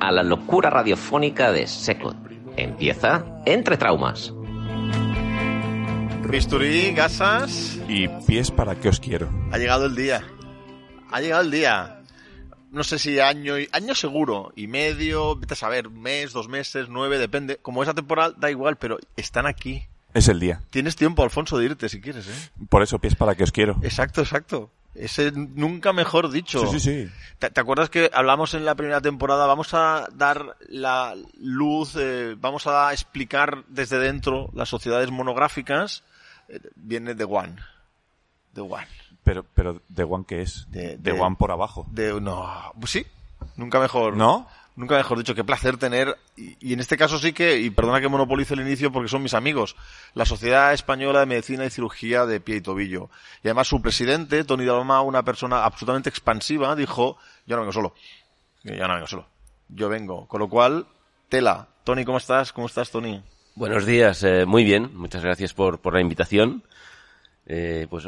a la locura radiofónica de Secot. Empieza Entre Traumas. Bisturí, gasas. Y pies para qué os quiero. Ha llegado el día. Ha llegado el día. No sé si año, y- año seguro, y medio, vete a saber, mes, dos meses, nueve, depende. Como es atemporal, da igual, pero están aquí. Es el día. Tienes tiempo, Alfonso, de irte si quieres, ¿eh? Por eso pies para qué os quiero. Exacto, exacto. Ese nunca mejor dicho. Sí, sí, sí. ¿Te, te acuerdas que hablamos en la primera temporada? Vamos a dar la luz, eh, vamos a explicar desde dentro las sociedades monográficas. Eh, viene de One. De One. Pero, pero ¿de One qué es? De- De, de- One por abajo. De, no, pues sí. Nunca mejor. ¿No? Nunca mejor dicho, qué placer tener, y, en este caso sí que, y perdona que monopolice el inicio porque son mis amigos, la Sociedad Española de Medicina y Cirugía de Pie y Tobillo. Y además su presidente, Tony Dalma, una persona absolutamente expansiva, dijo, yo no vengo solo. Yo no vengo solo. Yo vengo. Con lo cual, tela. Tony, ¿cómo estás? ¿Cómo estás, Tony? Buenos días, eh, muy bien, muchas gracias por, por la invitación. Eh, pues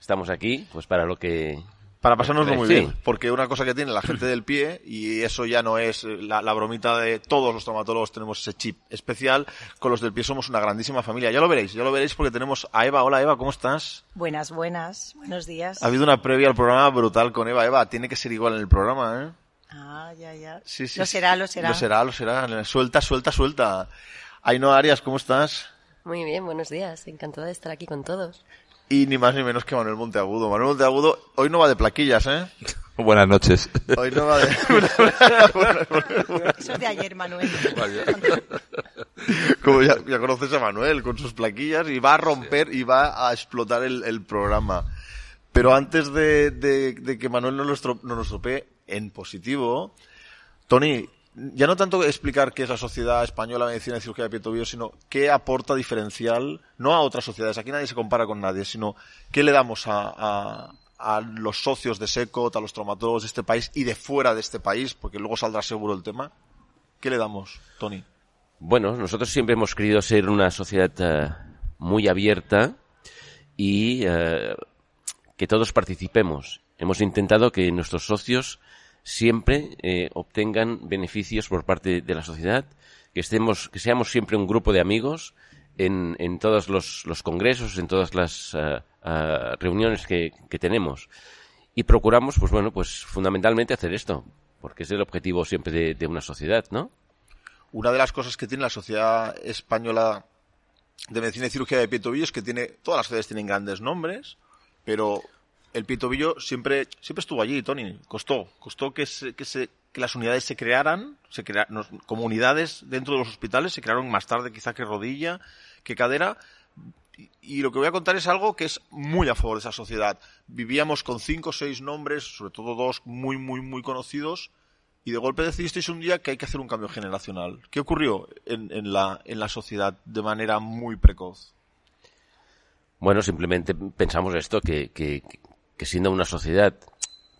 estamos aquí, pues para lo que... Para pasárnoslo muy Sí. bien, porque una cosa que tiene la gente del pie, y eso ya no es eh, la, la bromita de todos los traumatólogos tenemos ese chip especial, con los del pie somos una grandísima familia. Ya lo veréis, ya lo veréis porque tenemos a Eva. Hola Eva, ¿cómo estás? Buenas, buenas. Buenos días. Ha habido una previa al programa brutal con Eva. Eva, tiene que ser igual en el programa, ¿eh? Ah, ya, ya. Sí, sí. Lo será, lo será. Lo será, lo será. Suelta, suelta, suelta. Ainhoa Arias, ¿cómo estás? Muy bien, buenos días. Encantada de estar aquí con todos. Y ni más ni menos que Manuel Monteagudo. Manuel Monteagudo hoy no va de plaquillas, ¿eh? Buenas noches. Hoy no va de... Eso es de ayer, Manuel. Como ya, ya conoces a Manuel con sus plaquillas y va a romper y va a explotar el, el programa. Pero antes de, de- de que Manuel no nos, tro- no nos tropee en positivo, Tony, ya no tanto explicar qué es la Sociedad Española Medicina y Cirugía de Pie y Tobillo, sino qué aporta diferencial, no a otras sociedades, aquí nadie se compara con nadie, sino qué le damos a, a- a los socios de SECOT, a los traumatólogos de este país y de fuera de este país, porque luego saldrá seguro el tema. ¿Qué le damos, Tony? Bueno, nosotros siempre hemos querido ser una sociedad eh, muy abierta y eh, que todos participemos. Hemos intentado que nuestros socios siempre eh, obtengan beneficios por parte de la sociedad, que estemos, que seamos siempre un grupo de amigos en, en todos los, los congresos, en todas las eh, eh, reuniones que, que tenemos. Y procuramos, pues bueno, pues fundamentalmente hacer esto, porque es el objetivo siempre de, de una sociedad, ¿no? Una de las cosas que tiene la Sociedad Española de Medicina y Cirugía de Pie es que tiene, todas las sociedades tienen grandes nombres, pero el pie y tobillo siempre, siempre estuvo allí, Tony. Costó, costó que, se, que, las unidades se crearan, se crea, nos- como unidades dentro de los hospitales, se crearon más tarde quizá que rodilla, que cadera, y- lo que voy a contar es algo que es muy a favor de esa sociedad. Vivíamos con cinco o seis nombres, sobre todo dos muy, muy, muy conocidos, y de golpe decidisteis un día que hay que hacer un cambio generacional. ¿Qué ocurrió en, la, en la sociedad de manera muy precoz? Bueno, simplemente pensamos esto, que, que siendo una sociedad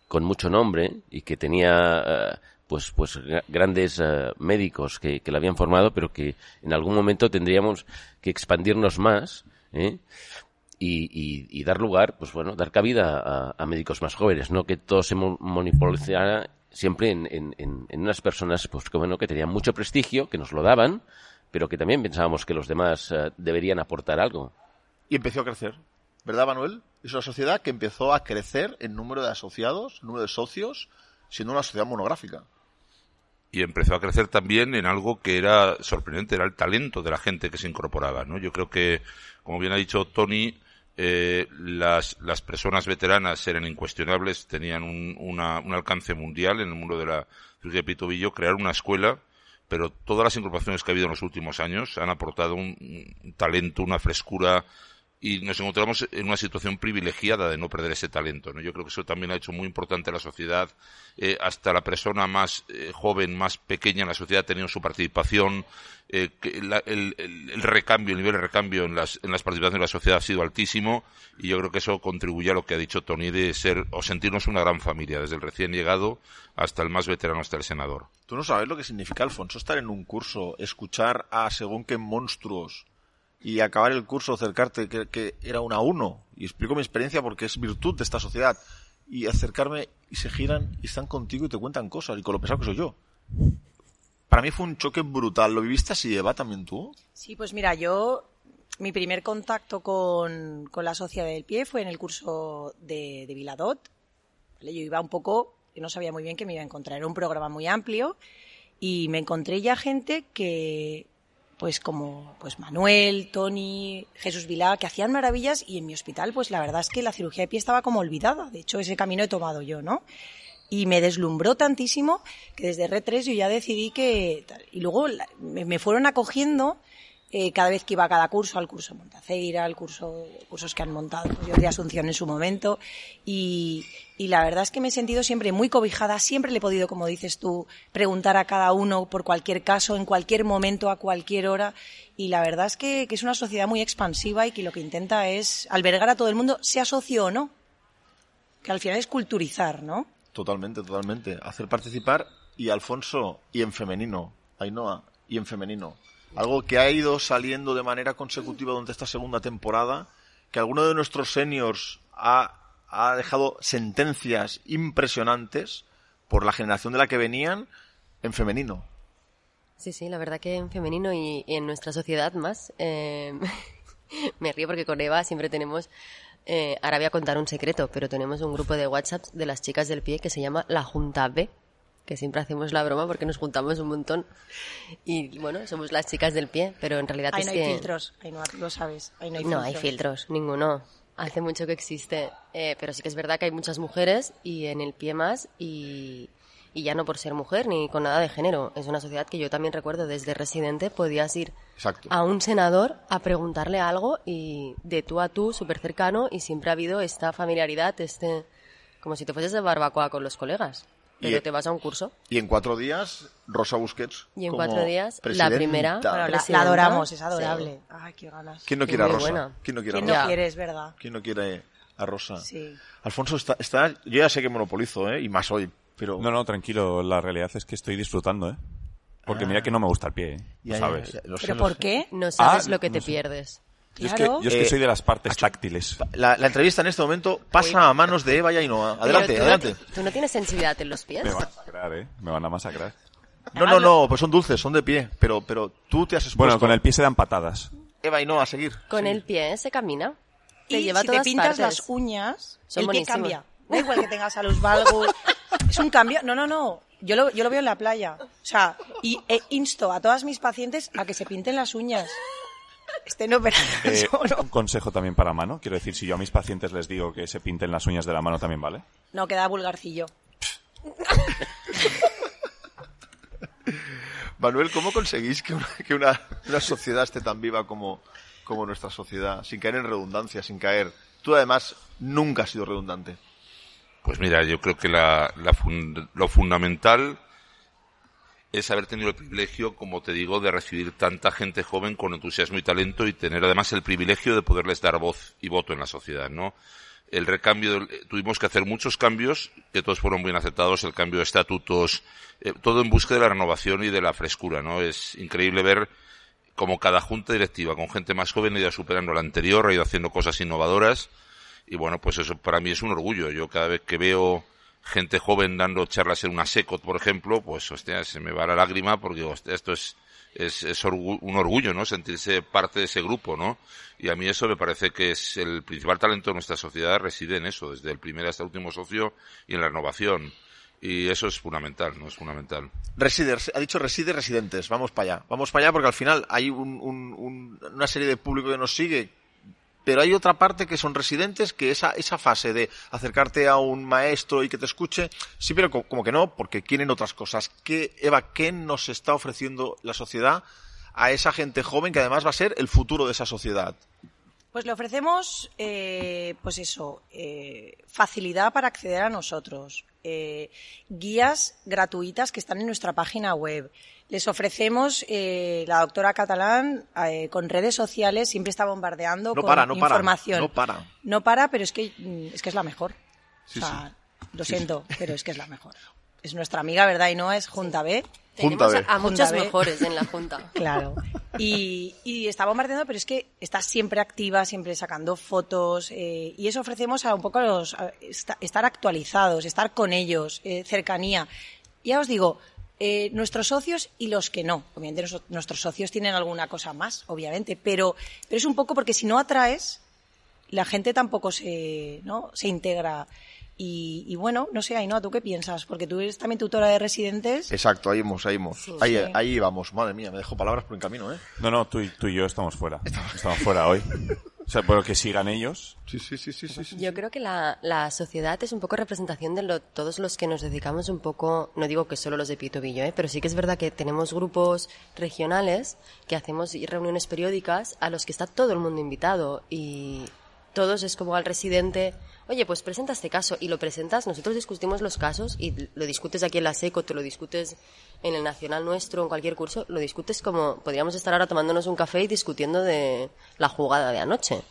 con mucho nombre y que tenía eh, pues pues gra- grandes eh, médicos que, que la habían formado, pero que en algún momento tendríamos que expandirnos más ¿eh? y, y- y dar lugar, pues bueno, dar cabida a, a médicos más jóvenes, no que todo se mo- monopolizara siempre en, en, en- en unas personas pues que bueno que tenían mucho prestigio, que nos lo daban, pero que también pensábamos que los demás eh, deberían aportar algo. Y empezó a crecer. ¿Verdad, Manuel? Es una sociedad que empezó a crecer en número de asociados, número de socios, siendo una sociedad monográfica. Y empezó a crecer también en algo que era sorprendente, era el talento de la gente que se incorporaba, ¿no? Yo creo que, como bien ha dicho Tony, eh, las, las personas veteranas eran incuestionables, tenían un, una- un alcance mundial en el mundo de la cirugía de pie y tobillo, crear una escuela, pero todas las incorporaciones que ha habido en los últimos años han aportado un talento, una frescura y nos encontramos en una situación privilegiada de no perder ese talento. ¿no? Yo creo que eso también ha hecho muy importante a la sociedad. Eh, hasta la persona más eh, joven, más pequeña en la sociedad ha tenido su participación. Eh, el recambio, el nivel de recambio en las, en las participaciones de la sociedad ha sido altísimo y yo creo que eso contribuye a lo que ha dicho Tony de ser o sentirnos una gran familia, desde el recién llegado hasta el más veterano, hasta el senador. Tú no sabes lo que significa, Alfonso, estar en un curso, escuchar a según qué monstruos y acabar el curso, acercarte, que, que era una uno. Y explico mi experiencia porque es virtud de esta sociedad. Y acercarme y se giran y están contigo y te cuentan cosas y con lo pesado que soy yo. Para mí fue un choque brutal. ¿Lo viviste así, Eva, también tú? Sí, pues mira, yo, mi primer contacto con, con la Sociedad del Pie fue en el curso de, Viladot. ¿vale? Yo iba un poco, no sabía muy bien qué me iba a encontrar. Era un programa muy amplio y me encontré ya gente que, pues como pues Manuel, Tony, Jesús Vilá, que hacían maravillas y en mi hospital, pues la verdad es que la cirugía de pie estaba como olvidada. De hecho, ese camino he tomado yo, ¿no? y me deslumbró tantísimo que desde R3 yo ya decidí que... Y luego me fueron acogiendo eh, cada vez que iba a cada curso, al curso Montaceira, al curso, cursos que han montado pues, yo de Asunción en su momento. Y, y la verdad es que me he sentido siempre muy cobijada, siempre le he podido, como dices tú, preguntar a cada uno por cualquier caso, en cualquier momento, a cualquier hora. Y la verdad es que, que es una sociedad muy expansiva y que lo que intenta es albergar a todo el mundo, sea socio o no. Que al final es culturizar, ¿no? Totalmente, totalmente. Hacer participar y Alfonso, y en femenino, Ainhoa, y en femenino. Algo que ha ido saliendo de manera consecutiva durante esta segunda temporada, que alguno de nuestros seniors ha, ha dejado sentencias impresionantes por la generación de la que venían en femenino. Sí, sí, la verdad que en femenino y, en nuestra sociedad más. eh, me río porque con Eva siempre tenemos. eh, ahora voy a contar un secreto, pero tenemos un grupo de WhatsApp de las chicas del pie que se llama La Junta B, que siempre hacemos la broma porque nos juntamos un montón. Y bueno, somos las chicas del pie, pero en realidad Ahí es no hay que. filtros, ahí no lo sabes. Ahí no hay No filtros. hay filtros, ninguno. Hace mucho que existe. Eh, pero sí que es verdad que hay muchas mujeres y en el pie más y, y ya no por ser mujer ni con nada de género. Es una sociedad que yo también recuerdo desde residente podías ir Exacto. a un senador a preguntarle algo y de tú a tú, súper cercano y siempre ha habido esta familiaridad, este como si te fueses de barbacoa con los colegas. Pero Y- te vas a un curso Y en cuatro días, Rosa Busquets. y en como cuatro días la presidenta. primera. Bueno, la- la, adoramos, es sí. adorable. Ay, qué ganas. ¿Quién no quiere a Rosa? buena. ¿Quién no quiere a ¿Quién Rosa? no Ya. quiere, es verdad? ¿Quién no quiere a Rosa? Sí. Alfonso está, está, yo ya sé que monopolizo, ¿eh? Y más hoy, pero... No, no, tranquilo. La realidad es que estoy disfrutando, ¿eh? Porque mira que no me gusta el pie, ¿eh? Ya, Lo ya, sabes. ya, lo sé, ¿Pero lo por sé. qué? No sabes Ah, lo que no te sé. pierdes. Yo es que, yo es que Eh, soy de las partes táctiles. La, la entrevista en este momento pasa a manos de Eva y Ainhoa. Adelante, tú adelante. No, tú no tienes sensibilidad en los pies. Me van a masacrar, ¿eh? Me van a masacrar. No, no, no, pues son dulces, son de pie. Pero, pero tú te has expuesto. Bueno, con el pie se dan patadas. Eva y Ainhoa, a seguir. Con el pie se camina. Te y lleva a si te todas pintas partes. las uñas, Son el pie cambia. Da igual que tengas a los valgus. es un cambio. No, no, no. Yo lo, yo lo veo en la playa. O sea, y e insto a todas mis pacientes a que se pinten las uñas. Estén operadas Eh, o no. un consejo también para mano. Quiero decir, si yo a mis pacientes les digo que se pinten las uñas de la mano también, ¿vale? No, queda vulgarcillo. Manuel, ¿cómo conseguís que una, que una, una sociedad esté tan viva como, como nuestra sociedad? Sin caer en redundancia, sin caer. Tú además nunca has sido redundante. Pues mira, yo creo que la, lo fundamental es haber tenido el privilegio, como te digo, de recibir tanta gente joven con entusiasmo y talento y tener además el privilegio de poderles dar voz y voto en la sociedad, ¿no? El recambio, eh, tuvimos que hacer muchos cambios, que todos fueron bien aceptados, el cambio de estatutos, eh, todo en busca de la renovación y de la frescura, ¿no? Es increíble ver como cada junta directiva con gente más joven ha ido superando la anterior, ha ido haciendo cosas innovadoras y bueno, pues eso para mí es un orgullo. Yo cada vez que veo gente joven dando charlas en una SECOT, por ejemplo, pues hostia, se me va la lágrima porque hostia, esto es, es, es orgu- un orgullo, ¿no? Sentirse parte de ese grupo, ¿no? Y a mí eso me parece que es el principal talento de nuestra sociedad reside en eso, desde el primer hasta el último socio y en la renovación. Y eso es fundamental, ¿no? Es fundamental. Reside, ha dicho reside residentes. Vamos para allá. Vamos para allá porque al final hay un- un- un- una serie de público que nos sigue. Pero hay otra parte que son residentes que esa, esa fase de acercarte a un maestro y que te escuche, sí, pero co- como que no, porque quieren otras cosas. ¿Qué, Eva, qué nos está ofreciendo la sociedad a esa gente joven que además va a ser el futuro de esa sociedad? Pues le ofrecemos, eh, pues eso, eh, facilidad para acceder a nosotros, eh, guías gratuitas que están en nuestra página web. Les ofrecemos, eh, la doctora Catalán, eh, con redes sociales, siempre está bombardeando No con para, no para, información. no para. No para, pero es que, mm, es que es la mejor. Sí, o sea, lo siento, pero es que es la mejor. Es nuestra amiga, ¿verdad? Y no es Junta B. Junta Tenemos B. a, B. mejores en la Junta. Claro. Y, y está bombardeando, pero es que está siempre activa, siempre sacando fotos. eh, y eso ofrecemos a un poco a los, a esta- estar actualizados, estar con ellos, eh, cercanía. Ya os digo, eh, nuestros socios y los que no. Obviamente nos- nuestros socios tienen alguna cosa más, obviamente, pero, pero es un poco porque si no atraes, la gente tampoco se, ¿no? se integra. Y, y bueno, no sé, Ainhoa, ¿tú qué piensas? Porque tú eres también tutora de residentes. Exacto, ahí vamos, ahí vamos. ahí, Sí. ahí vamos. Madre mía, me dejo palabras por el camino, ¿eh? No, no, tú y, tú y yo estamos fuera. Estamos fuera hoy. O sea, pero que sigan ellos. Sí, sí, sí, sí, sí. sí. Yo creo que la, la sociedad es un poco representación de lo- todos los que nos dedicamos un poco, no digo que solo los de Pitobillo, ¿eh? pero sí que es verdad que tenemos grupos regionales que hacemos reuniones periódicas a los que está todo el mundo invitado y todos es como al residente, oye, pues presenta este caso y lo presentas, nosotros discutimos los casos y lo discutes aquí en la SECO, te lo discutes en el Nacional nuestro, en cualquier curso, lo discutes como podríamos estar ahora tomándonos un café y discutiendo de la jugada de anoche.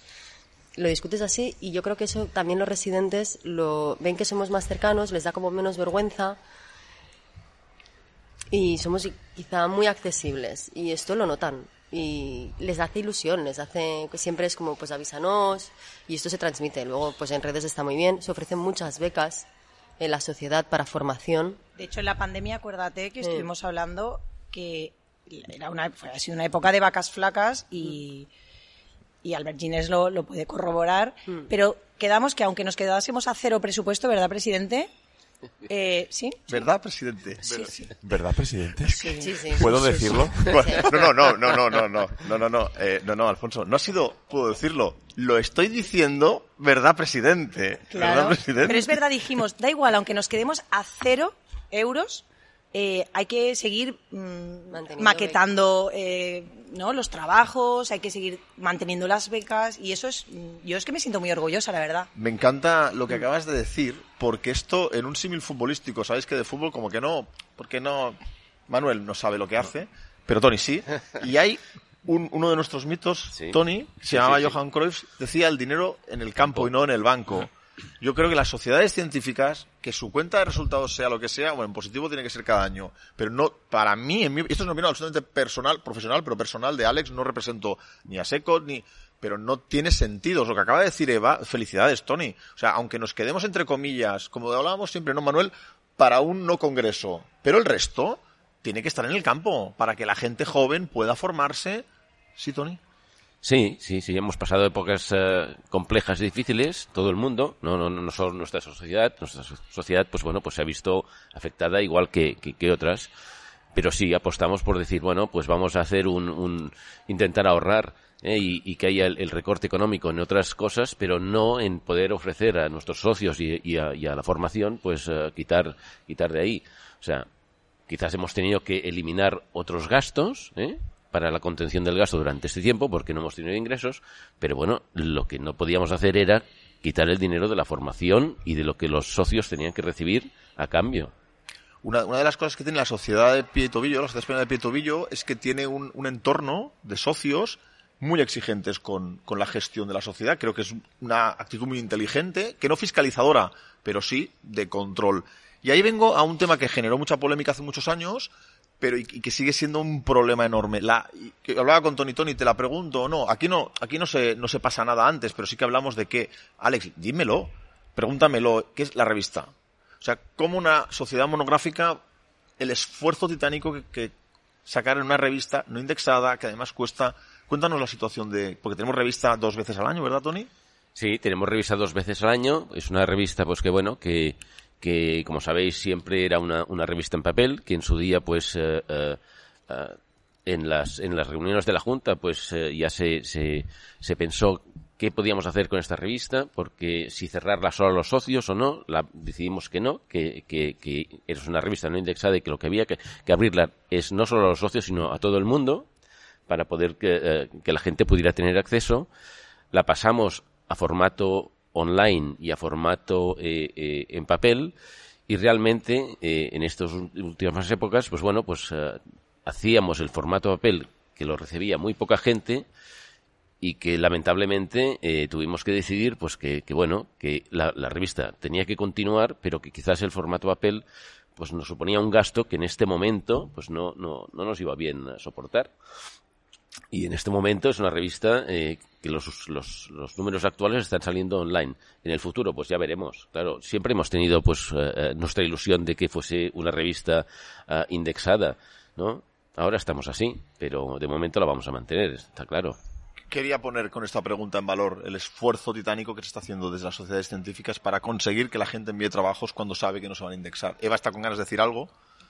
Lo discutes así y yo creo que eso también los residentes lo ven que somos más cercanos, les da como menos vergüenza y somos quizá muy accesibles y esto lo notan y les hace ilusión, les hace siempre es como pues avísanos y esto se transmite. Luego pues en redes está muy bien, se ofrecen muchas becas en la sociedad para formación. De hecho, en la pandemia, acuérdate que estuvimos hablando que era una, fue- ha sido una época de vacas flacas y, y Albert Gines lo, lo puede corroborar, pero quedamos que aunque nos quedásemos a cero presupuesto, ¿verdad, presidente? Eh, ¿Sí? ¿Verdad, presidente? Sí, sí. ¿Verdad, presidente? Sí, sí. ¿Puedo decirlo? Bueno, no, no, no, no, no, no, no, no, no, eh, no, no, Alfonso, no ha sido, puedo decirlo, lo estoy diciendo, ¿verdad, presidente? Claro. ¿Verdad, presidente? Pero es verdad, dijimos, da igual, aunque nos quedemos a cero euros, eh, hay que seguir mm, maquetando eh, ¿no? los trabajos, hay que seguir manteniendo las becas y eso es, yo es que me siento muy orgullosa, la verdad. Me encanta lo que acabas de decir, porque esto en un símil futbolístico, sabéis que de fútbol como que no, porque no, Manuel no sabe lo que hace, pero Tony sí, y hay un- uno de nuestros mitos, Sí. Tony, se Sí, llamaba sí, sí. Johan Cruyff, decía el dinero en el campo y no en el banco. Yo creo que las sociedades científicas, que su cuenta de resultados sea lo que sea, bueno, en positivo tiene que ser cada año. Pero no, para mí, en mi- esto es una opinión absolutamente personal, profesional, pero personal de Alex, no represento ni a Seco, ni, pero no tiene sentido. Lo que acaba de decir Eva, felicidades, Tony. O sea, aunque nos quedemos entre comillas, como hablábamos siempre, ¿no, Manuel? Para un no congreso. Pero el resto tiene que estar en el campo, para que la gente joven pueda formarse. ¿Sí, Tony? Sí, sí, sí, hemos pasado épocas eh, complejas y difíciles, todo el mundo, no, no, no solo nuestra sociedad, nuestra so- sociedad, pues bueno, pues se ha visto afectada igual que, que, que otras, pero sí apostamos por decir, bueno, pues vamos a hacer un, un intentar ahorrar eh, y, y que haya el, el recorte económico en otras cosas, pero no en poder ofrecer a nuestros socios y, y a, y a la formación, pues eh, quitar, quitar de ahí, o sea, quizás hemos tenido que eliminar otros gastos ¿eh? Para la contención del gasto durante este tiempo porque no hemos tenido ingresos, pero bueno, lo que no podíamos hacer era quitar el dinero de la formación y de lo que los socios tenían que recibir a cambio. Una, de las cosas que tiene la sociedad de pie y tobillo, la sociedad española de pie y tobillo, es que tiene un, un entorno de socios muy exigentes con, con la gestión de la sociedad. Creo que es una actitud muy inteligente, que no fiscalizadora, pero sí de control. Y ahí vengo a un tema que generó mucha polémica hace muchos años, pero y, que sigue siendo un problema enorme. La, y que hablaba con Tony Tony, te la pregunto o no. Aquí no, aquí no se, no se pasa nada antes, pero sí que hablamos de que, Alex, dímelo, pregúntamelo, ¿qué es la revista? O sea, como una sociedad monográfica, el esfuerzo titánico que, que sacar en una revista no indexada, que además cuesta. Cuéntanos la situación de. Porque tenemos revista dos veces al año, ¿verdad, Tony? Sí, tenemos revista dos veces al año. Es una revista, pues que bueno, que, que como sabéis siempre era una, una revista en papel, que en su día, pues, eh, eh, eh, en las en las reuniones de la Junta, pues eh, ya se, se se pensó qué podíamos hacer con esta revista, porque si cerrarla solo a los socios o no, la, decidimos que no, que, que, que es una revista no indexada y que lo que había que, que abrirla es no solo a los socios, sino a todo el mundo, para poder que, eh, que la gente pudiera tener acceso. la pasamos a formato online y a formato eh, eh, en papel. Y realmente eh, en estas últimas épocas, pues bueno, pues hacíamos el formato papel que lo recibía muy poca gente y que lamentablemente tuvimos que decidir pues que, bueno que la, revista tenía que continuar pero que quizás el formato papel pues nos suponía un gasto que en este momento pues no no, no nos iba bien a soportar. Y en este momento es una revista los, los, los, números actuales están saliendo online. En el futuro, pues ya veremos. Claro, siempre hemos tenido pues eh, eh, nuestra ilusión de que fuese una revista uh, indexada, ¿no? Ahora estamos así, pero de momento la vamos a mantener, está claro. Quería poner con esta pregunta en valor el esfuerzo titánico que se está haciendo desde las sociedades científicas para conseguir que la gente envíe trabajos cuando sabe que no se van a indexar. Eva está con ganas de decir algo.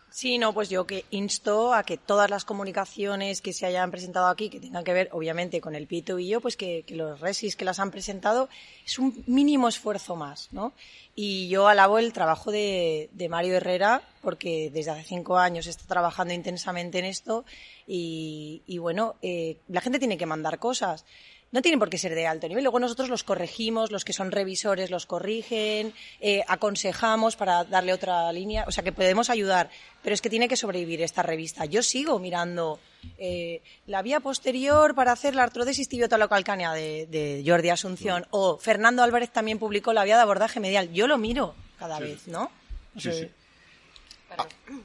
Sí, no, pues yo que insto a que todas las comunicaciones que se hayan presentado aquí, que tengan que ver obviamente con el Pito y yo, pues que, los resis que las han presentado es un mínimo esfuerzo más, ¿no? Y yo alabo el trabajo de, Mario Herrera, porque desde hace cinco años está trabajando intensamente en esto y, bueno, eh, la gente tiene que mandar cosas no tienen por qué ser de alto nivel. Luego nosotros los corregimos, los que son revisores los corrigen, eh, aconsejamos para darle otra línea, o sea que podemos ayudar, pero es que tiene que sobrevivir esta revista. Yo sigo mirando eh, la vía posterior para hacer la artrodesis tibiotalo-calcánea de, de, Jordi Asunción o Fernando Álvarez también publicó la vía de abordaje medial. Yo lo miro cada vez, ¿no? sí, sí.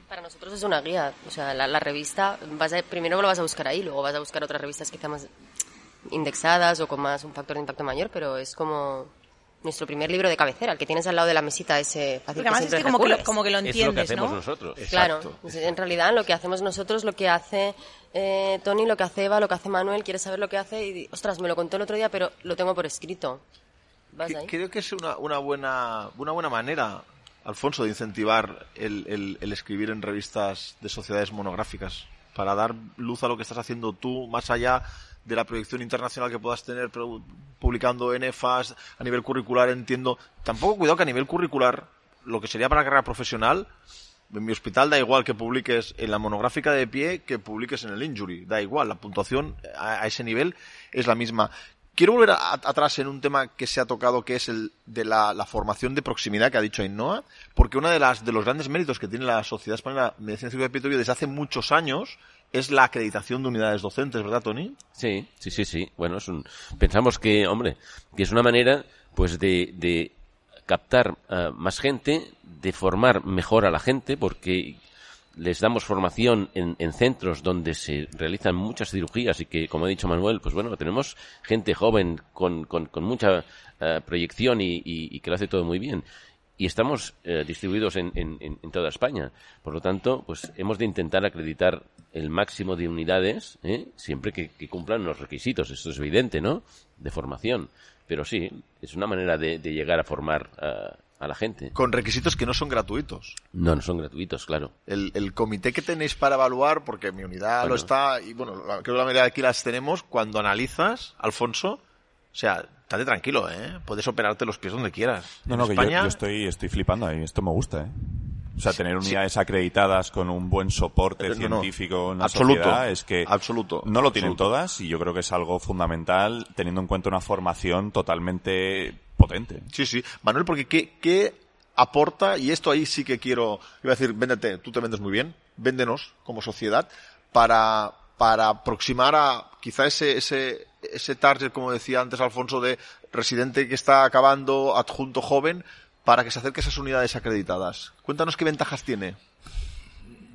Para, nosotros es una guía. O sea, la, revista, vas primero lo vas a buscar ahí, luego vas a buscar otras revistas quizá más indexadas o con más un factor de impacto mayor, pero es como nuestro primer libro de cabecera, el que tienes al lado de la mesita, ese fácil además es que como, que lo, como que lo entiendes, es lo que ¿no? nosotros. Claro, en realidad lo que hacemos nosotros, lo que hace eh, Tony, lo que hace Eva, lo que hace Manuel, quieres saber lo que hace y, ostras, me lo contó el otro día, pero lo tengo por escrito. Creo que es una, una, buena, una buena manera, Alfonso, de incentivar el, el, el escribir en revistas de sociedades monográficas para dar luz a lo que estás haciendo tú, más allá de la proyección internacional que puedas tener publicando NFAs a nivel curricular, entiendo. Tampoco cuidado que a nivel curricular, lo que sería para la carrera profesional, en mi hospital da igual que publiques en la monográfica de pie que publiques en el injury, da igual, la puntuación a, ese nivel es la misma. Quiero volver atrás en un tema que se ha tocado, que es el de la, formación de proximidad que ha dicho Ainhoa, porque uno de, las, de los grandes méritos que tiene la Sociedad Española de Medicina de desde hace muchos años es la acreditación de unidades docentes, ¿verdad, Tony? Sí, sí, sí, sí. Bueno, es un... pensamos que, hombre, que es una manera, pues, de, de captar uh, más gente, de formar mejor a la gente, porque les damos formación en, en, centros donde se realizan muchas cirugías y que, como ha dicho Manuel, pues bueno, tenemos gente joven con, con, con mucha uh, proyección y, y, y, que lo hace todo muy bien y estamos eh, distribuidos en, en, en, toda España. Por lo tanto, pues hemos de intentar acreditar el máximo de unidades, ¿eh? siempre que, que, cumplan los requisitos. Esto es evidente, ¿no? De formación. Pero sí, es una manera de, de llegar a formar a, a, la gente. Con requisitos que no son gratuitos. No, no son gratuitos, claro. El, el comité que tenéis para evaluar, porque mi unidad bueno. lo está, y bueno, creo que la mayoría de aquí las tenemos, cuando analizas, Alfonso, o sea, estate tranquilo, ¿eh? Puedes operarte los pies donde quieras. No, no, que yo, yo, estoy, estoy flipando ahí. Esto me gusta, ¿eh? O sea, tener unidades sí. acreditadas con un buen soporte no, científico en la absoluto, sociedad es que absoluto, no lo tienen absoluto. todas y yo creo que es algo fundamental teniendo en cuenta una formación totalmente potente. Sí, sí. Manuel, porque ¿qué, qué aporta? Y esto ahí sí que quiero, iba a decir, véndete, tú te vendes muy bien, véndenos como sociedad para, para aproximar a quizá ese, ese, ese target, como decía antes Alfonso, de residente que está acabando, adjunto joven, para que se acerque a esas unidades acreditadas. Cuéntanos qué ventajas tiene.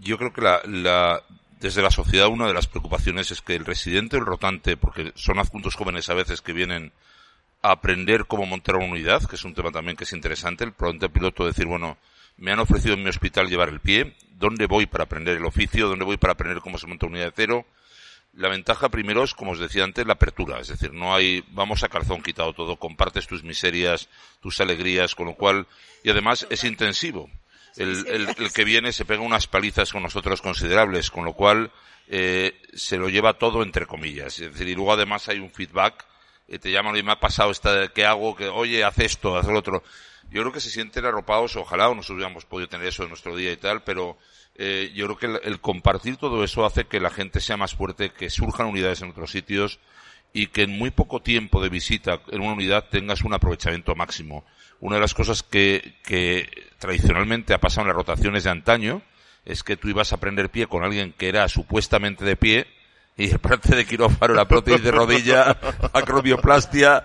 Yo creo que la, la, desde la sociedad una de las preocupaciones es que el residente o el rotante, porque son adjuntos jóvenes a veces que vienen a aprender cómo montar una unidad, que es un tema también que es interesante, el rotante piloto decir, bueno, me han ofrecido en mi hospital llevar el pie, ¿dónde voy para aprender el oficio? ¿Dónde voy para aprender cómo se monta una unidad de cero? La ventaja primero es, como os decía antes, la apertura. Es decir, no hay, vamos a calzón quitado todo, compartes tus miserias, tus alegrías, con lo cual, y además es intensivo. El, el, el que viene se pega unas palizas con nosotros considerables, con lo cual eh, se lo lleva todo entre comillas. Es decir, y luego además hay un feedback, eh, te llaman y me ha pasado esta, ¿qué hago? Que, oye, haz esto, haz lo otro. Yo creo que se sienten arropados, ojalá nosotros hubiéramos podido tener eso en nuestro día y tal, pero eh, yo creo que el, compartir todo eso hace que la gente sea más fuerte, que surjan unidades en otros sitios y que en muy poco tiempo de visita en una unidad tengas un aprovechamiento máximo. Una de las cosas que, que tradicionalmente ha pasado en las rotaciones de antaño es que tú ibas a aprender pie con alguien que era supuestamente de pie y el parte de quirófano, la prótesis de rodilla, acromioplastia,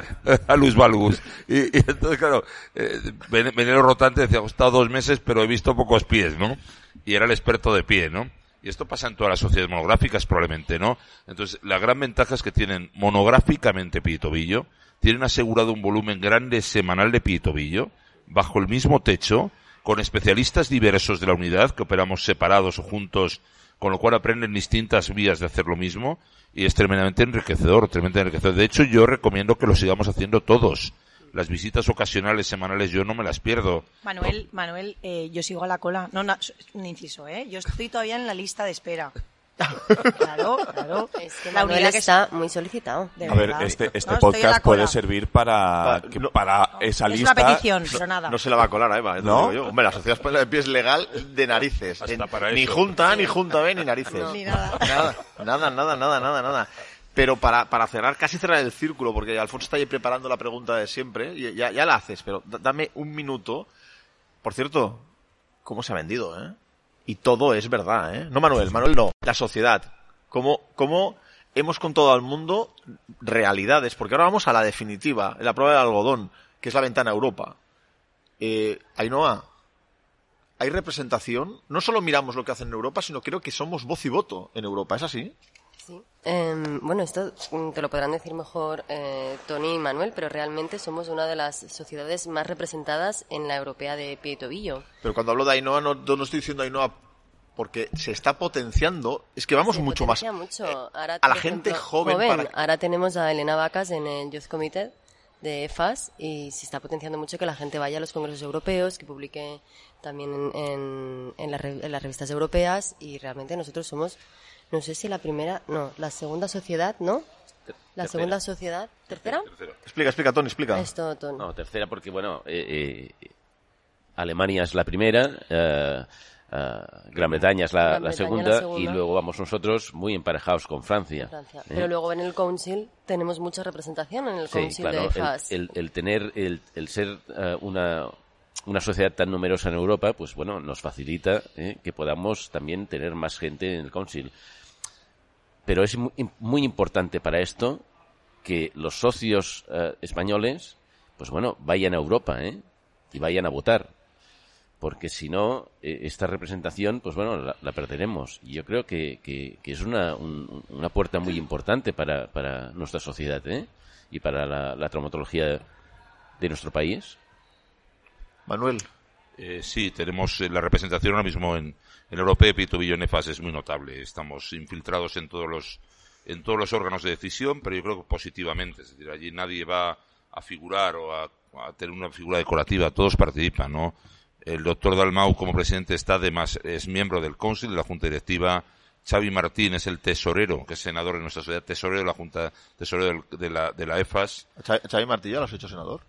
a Luis Valgus. Y, entonces, claro, eh, el rotante decía, he estado dos meses, pero he visto pocos pies, ¿no? Y era el experto de pie, ¿no? Y esto pasa en todas las sociedades monográficas probablemente, ¿no? Entonces, la gran ventaja es que tienen monográficamente pie y tobillo, tienen asegurado un volumen grande semanal de pie y tobillo, bajo el mismo techo, con especialistas diversos de la unidad, que operamos separados o juntos con lo cual aprenden distintas vías de hacer lo mismo y es tremendamente enriquecedor, tremendamente enriquecedor. De hecho, yo recomiendo que lo sigamos haciendo todos. Las visitas ocasionales, semanales, yo no me las pierdo. Manuel, Manuel, eh, yo sigo a la cola. No, no, un inciso, ¿eh? Yo estoy todavía en la lista de espera. Claro, claro. Es que la unidad que está muy solicitado. a ver, este, este podcast puede servir para, para esa lista. Es una petición, pero nada. No se la va a colar a Eva, ¿eh? ¿no? Hombre, la sociedad española de pie es legal de narices. ni junta, ni junta B, ni narices. Ni nada. Nada, nada, nada, nada, nada, Pero para, para cerrar, casi cerrar el círculo, porque Alfonso está ahí preparando la pregunta de siempre, y ya, ya la haces, pero dame un minuto. Por cierto, ¿cómo se ha vendido, eh? Y todo es verdad, ¿eh? No Manuel, Manuel no. La sociedad. ¿Cómo, cómo hemos contado al mundo realidades? Porque ahora vamos a la definitiva, la prueba del algodón, que es la ventana a Europa. Eh, Ainhoa, hay representación. No solo miramos lo que hacen en Europa, sino creo que somos voz y voto en Europa. ¿Es así? Sí. Em, bueno, esto mm, te lo podrán decir mejor eh, Tony y Manuel, pero realmente somos una de las sociedades más representadas en la europea de pie y tobillo. Pero cuando hablo de Ainhoa, no, no estoy diciendo Ainhoa porque se está potenciando. Es que vamos mucho más mucho. Eh, a la gente joven. Ahora tenemos a Elena Vacas en el Youth Committee de EFAS y se está potenciando mucho que la gente vaya a los congresos europeos, que publique también en, en, las revistas europeas y realmente nosotros somos no sé si la primera, no, la segunda sociedad, ¿no? La segunda sociedad, ¿tercera? Explica, explica, Tony, explica. Esto, No, tercera porque, bueno, eh, eh, Alemania es la primera, eh, Gran Bretaña es la, segunda, y luego vamos nosotros muy emparejados con Francia. Pero luego en el Council tenemos mucha representación en el Council de FAS. El, el, tener, el, el ser una, una sociedad tan numerosa en Europa, pues bueno, nos facilita que podamos también tener más gente en el Council. Pero es muy, importante para esto que los socios eh, españoles, pues bueno, vayan a Europa, ¿eh? Y vayan a votar. Porque si no, eh, esta representación, pues bueno, la, perderemos. Y yo creo que, que, es una, una puerta muy importante para, para nuestra sociedad, ¿eh? Y para la, la traumatología de nuestro país. Manuel. Eh, sí, tenemos la representación ahora mismo en, en Europea, Pito Nefas es muy notable. Estamos infiltrados en todos los en todos los órganos de decisión, pero yo creo que positivamente. Es decir, allí nadie va a figurar o a, tener una figura decorativa. Todos participan, ¿no? El doctor Dalmau, como presidente, está además, es miembro del Council, de la Junta Directiva. Xavi Martín es el tesorero, que es senador de nuestra sociedad, tesorero de la Junta, tesorero de la, de la EFAS. ¿Xavi Martín ya lo has hecho senador?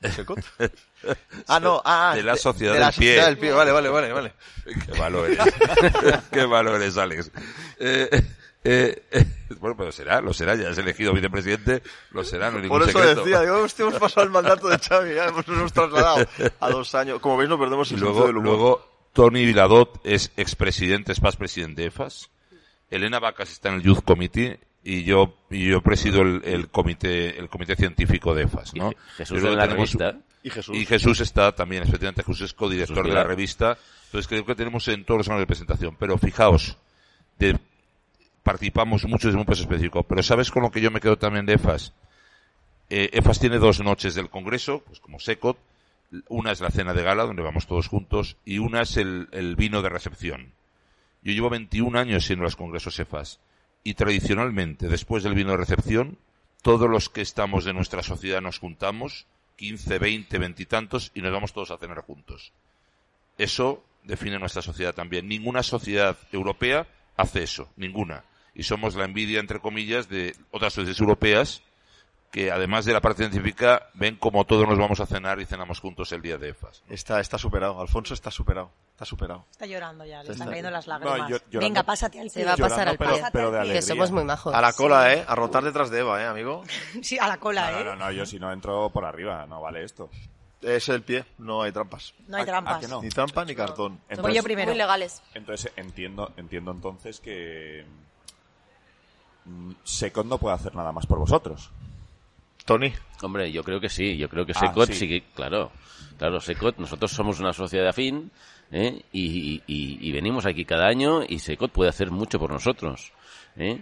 ah, no, ah, de la sociedad, del, pie. del, pie. Vale, vale, vale, vale. Qué malo eres. Qué malo eres, Alex. Eh, eh, eh, bueno, pero será, lo será, ya has elegido vicepresidente, lo será, no hay ningún Por eso secreto. decía, digo, hostia, hemos pasado el mandato de Xavi, ya hemos, nos hemos trasladado a dos años. Como veis, no perdemos el y luego, del humor. Luego, Tony Viladot es expresidente, es paz presidente de EFAS. Elena Vacas está en el Youth Committee y yo y yo presido el, el, comité el comité científico de EFAS ¿no? Jesús de la revista. Y Jesús. y Jesús está también efectivamente Jesús es codirector de la revista. Entonces creo que tenemos en todos los años de presentación. Pero fijaos de, participamos mucho desde un peso específico. Pero sabes con lo que yo me quedo también de EFAS eh, EFAS tiene dos noches del congreso pues como SECOT. Una es la cena de gala donde vamos todos juntos y una es el, el vino de recepción. Yo llevo 21 años siendo los congresos EFAS y tradicionalmente, después del vino de recepción, todos los que estamos de nuestra sociedad nos juntamos, 15, 20, 20 y tantos, y nos vamos todos a cenar juntos. Eso define nuestra sociedad también. Ninguna sociedad europea hace eso, ninguna. Y somos la envidia, entre comillas, de otras sociedades europeas que además de la parte científica ven como todos nos vamos a cenar y cenamos juntos el día de EFAS. Está, está superado, Alfonso está superado. Está superado. Está llorando ya, le están está- cayendo las No, lágrimas. yo- llorando- Venga, pásate al Se va a pasar al pero, pie. pero de Que somos muy majos. A la cola, ¿eh? A rotar detrás de Eva, ¿eh, amigo? Sí, a la cola, No, ¿eh? no, no, yo si no entro por arriba, no vale esto. Es el pie, no hay trampas. No hay ¿A- a trampas. que no? Ni trampa ni cartón. Voy yo Entonces, primero. Muy legales. entonces entiendo, entiendo entonces que mm, Secot no puede hacer nada más por vosotros. Tony, Hombre, yo creo que sí, yo creo que Ah, Secot sí. sí. que, claro, claro, Secot, nosotros somos una sociedad afín, ¿eh? y, y- y- venimos aquí cada año y Secot puede hacer mucho por nosotros, ¿eh?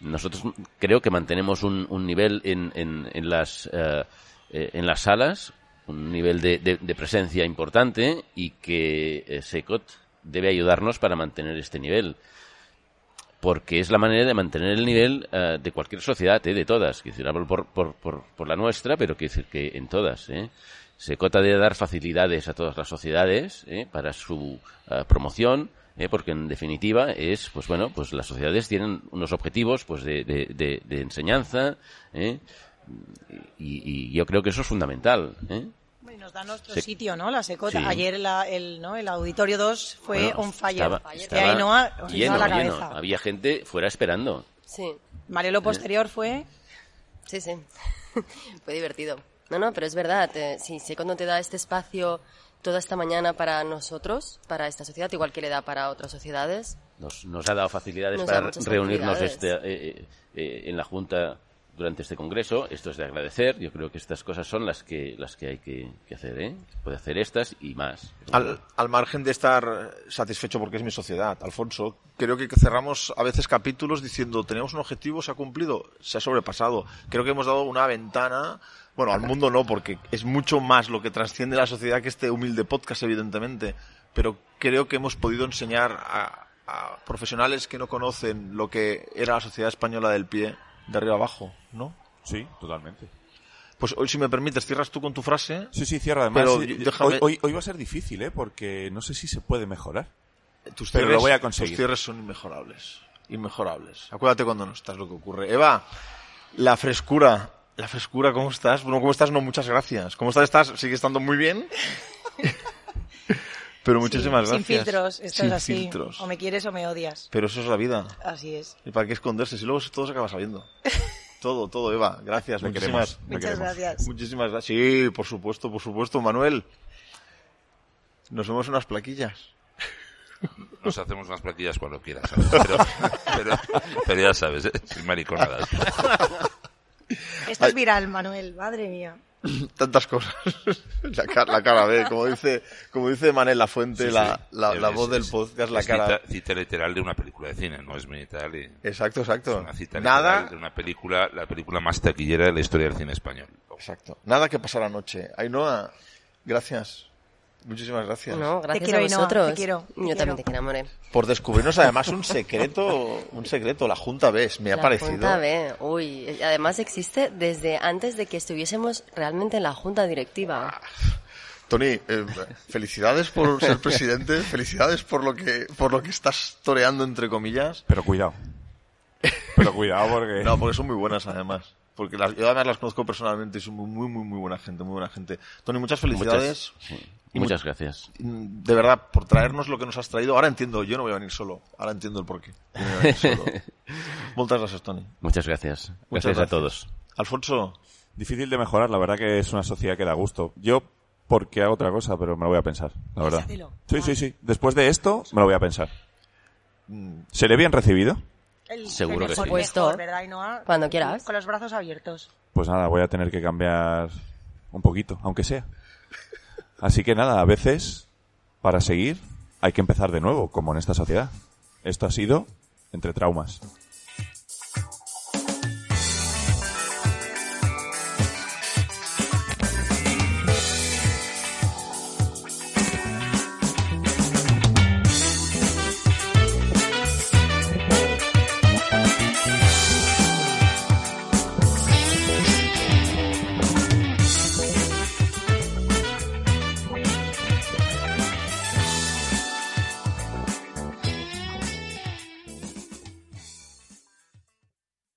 Nosotros creo que mantenemos un, un nivel en, en, en las, eh, eh, en las salas, un nivel de, de- de presencia importante y que Secot debe ayudarnos para mantener este nivel porque es la manera de mantener el nivel eh, de cualquier sociedad, eh, de todas. Quiero decir, hablo por, por, por, por la nuestra, pero quiero decir que en todas. Eh. Se cota de dar facilidades a todas las sociedades eh, para su eh, promoción, eh, porque en definitiva es, pues bueno, pues las sociedades tienen unos objetivos pues de, de, de, de enseñanza, eh, y, y yo creo que eso es fundamental. Eh. Y nos da nuestro Sí. sitio, ¿no? La secota. Sí. Ayer la- el, ¿no? el auditorio 2 fue Bueno, on fire. estaba- Y estaba Ainhoa os lleno, la lleno. cabeza. Había gente fuera esperando. Sí, Vale, lo posterior fue... sí, sí. Fue divertido. No, no, pero es verdad. eh, si sé cuando te da este espacio toda esta mañana para nosotros, para esta sociedad, igual que le da para otras sociedades, Nos, nos ha dado facilidades Nos para reunirnos facilidades. este, eh, eh, en la Junta durante este congreso. Esto es de agradecer. Yo creo que estas cosas son las que las que hay que, hacer. ¿eh? Puede hacer estas y más. al, al margen de estar satisfecho porque es mi sociedad, Alfonso, creo que cerramos a veces capítulos diciendo, tenemos un objetivo, se ha cumplido, se ha sobrepasado. Creo que hemos dado una ventana, bueno, al mundo no, porque es mucho más lo que trasciende la sociedad que este humilde podcast, evidentemente, pero creo que hemos podido enseñar a profesionales que no conocen lo que era la sociedad española del pie, de arriba abajo, ¿no? Sí, totalmente. Pues hoy, si me permites, cierras tú con tu frase. Sí, sí, cierra además. Pero sí, déjame- hoy, hoy, hoy va a ser difícil, ¿eh? Porque no sé si se puede mejorar. Tus Pero cierres, lo voy a conseguir. Tus cierres son inmejorables. Inmejorables. Acuérdate cuando no estás lo que ocurre. Eva, la frescura. La frescura, ¿cómo estás? Bueno, ¿cómo estás? No, muchas gracias. ¿Cómo estás? ¿Estás? ¿Sigue estando muy bien? Pero muchísimas Sin gracias. filtros, esto Sin es así. filtros. O me quieres o me odias. Pero eso es la vida. Así es. ¿Y para qué esconderse? Si luego todo se acaba sabiendo. todo, todo, Eva. Gracias. Le muchísimas, queremos, Muchas queremos. gracias. muchísimas gracias. Sí, por supuesto, por supuesto, Manuel. Nos vemos unas plaquillas. Nos hacemos unas plaquillas cuando quieras, ¿sabes? Pero, pero, pero ya sabes, ¿eh? sin mariconadas. Esto es viral, Manuel. Madre mía. tantas cosas. la, cara, la cara B, como dice, como dice Manel La Fuente, Sí, la, sí. la, la Es- voz del es- podcast, la cara. Cita, cita literal de una película de cine, no es militar. Y, Exacto, es exacto. una cita Nada, literal de una película, la película más taquillera de la historia del cine español. exacto. Nada que pasar anoche. Ainhoa, gracias. Muchísimas gracias. no, gracias quiero, a vosotros. te quiero, te Yo quiero. también te quiero, amore. Por descubrirnos además un secreto, un secreto, la Junta ves, me ha la parecido. Junta B, uy, además existe desde antes de que estuviésemos realmente en la Junta Directiva. Tony, eh, felicidades por ser presidente, felicidades por lo que, por lo que estás toreando entre comillas. Pero cuidado. Pero cuidado porque... No, porque son muy buenas además. Porque las, yo además las conozco personalmente y son muy, muy, muy, muy buena gente, muy buena gente. Tony, muchas felicidades. Muchas. Y Muchas mu- gracias. Mm, De verdad, por traernos lo que nos has traído. Ahora entiendo, yo no voy a venir solo. Ahora entiendo el porqué. No a. Muchas gracias, Tony. Muchas gracias. Gracias, Muchas a gracias. todos. Alfonso, Difícil de mejorar, la verdad que es una sociedad que da gusto. Yo, porque hago otra cosa, pero me lo voy a pensar, la verdad. Sí, sí, sí. Después de esto, me lo voy a pensar. ¿Seré bien recibido? El, Seguro el que sí. Puesto. mejor, ¿verdad, Ainhoa? Cuando quieras. Con los brazos abiertos. Pues nada, voy a tener que cambiar un poquito, aunque sea. Así que nada, a veces, para seguir, hay que empezar de nuevo, como en esta sociedad. Esto ha sido Entre Traumas.